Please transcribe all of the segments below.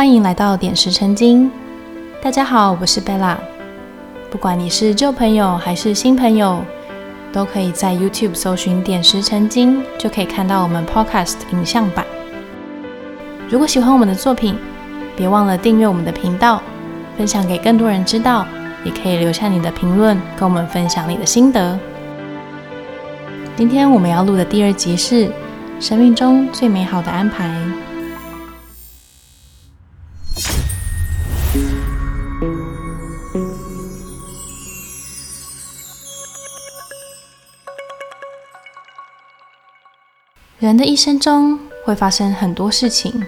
欢迎来到点石成金。大家好，我是贝拉。不管你是旧朋友还是新朋友，都可以在 YouTube 搜寻“点石成金”，就可以看到我们 Podcast 影像版。如果喜欢我们的作品，别忘了订阅我们的频道，分享给更多人知道。也可以留下你的评论，跟我们分享你的心得。今天我们要录的第二集是生命中最美好的安排。人的一生中会发生很多事情，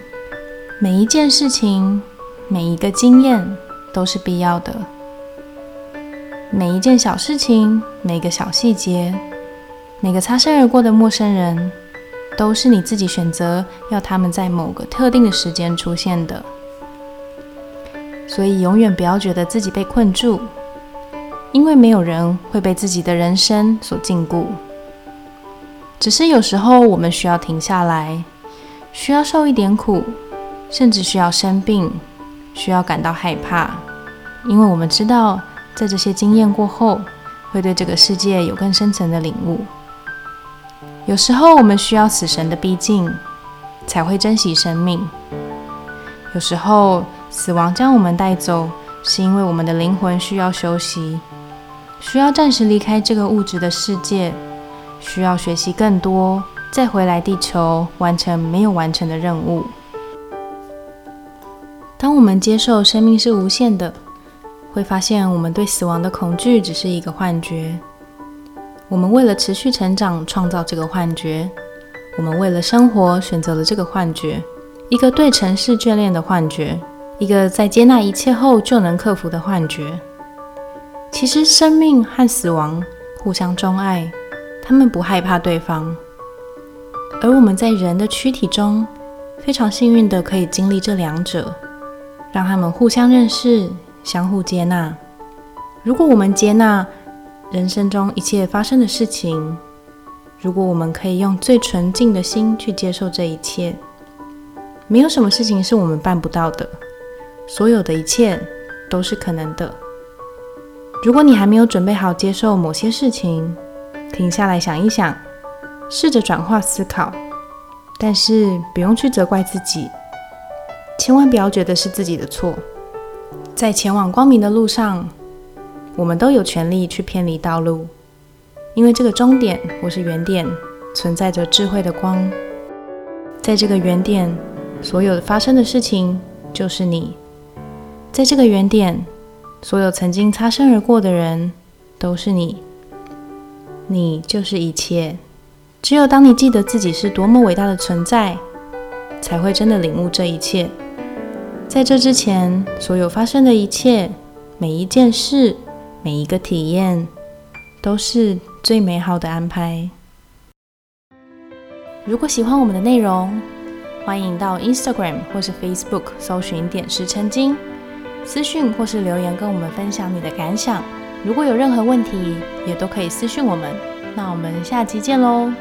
每一件事情、每一个经验都是必要的。每一件小事情，每个小细节，每个擦身而过的陌生人，都是你自己选择要他们在某个特定的时间出现的。所以，永远不要觉得自己被困住，因为没有人会被自己的人生所禁锢。只是有时候我们需要停下来，需要受一点苦，甚至需要生病，需要感到害怕，因为我们知道。在这些经验过后，会对这个世界有更深层的领悟。有时候我们需要死神的逼近，才会珍惜生命。有时候死亡将我们带走，是因为我们的灵魂需要休息，需要暂时离开这个物质的世界，需要学习更多，再回来地球完成没有完成的任务。当我们接受生命是无限的。会发现，我们对死亡的恐惧只是一个幻觉。我们为了持续成长，创造这个幻觉；我们为了生活，选择了这个幻觉，一个对城市眷恋的幻觉，一个在接纳一切后就能克服的幻觉。其实，生命和死亡互相钟爱，他们不害怕对方。而我们在人的躯体中，非常幸运的可以经历这两者，让他们互相认识。相互接纳。如果我们接纳人生中一切发生的事情，如果我们可以用最纯净的心去接受这一切，没有什么事情是我们办不到的。所有的一切都是可能的。如果你还没有准备好接受某些事情，停下来想一想，试着转化思考，但是不用去责怪自己，千万不要觉得是自己的错。在前往光明的路上，我们都有权利去偏离道路，因为这个终点或是原点存在着智慧的光。在这个原点，所有发生的事情就是你；在这个原点，所有曾经擦身而过的人都是你。你就是一切。只有当你记得自己是多么伟大的存在，才会真的领悟这一切。在这之前，所有发生的一切，每一件事，每一个体验，都是最美好的安排。如果喜欢我们的内容，欢迎到 Instagram 或是 Facebook 搜寻“点石成金”，私讯或是留言跟我们分享你的感想。如果有任何问题，也都可以私讯我们。那我们下期见喽！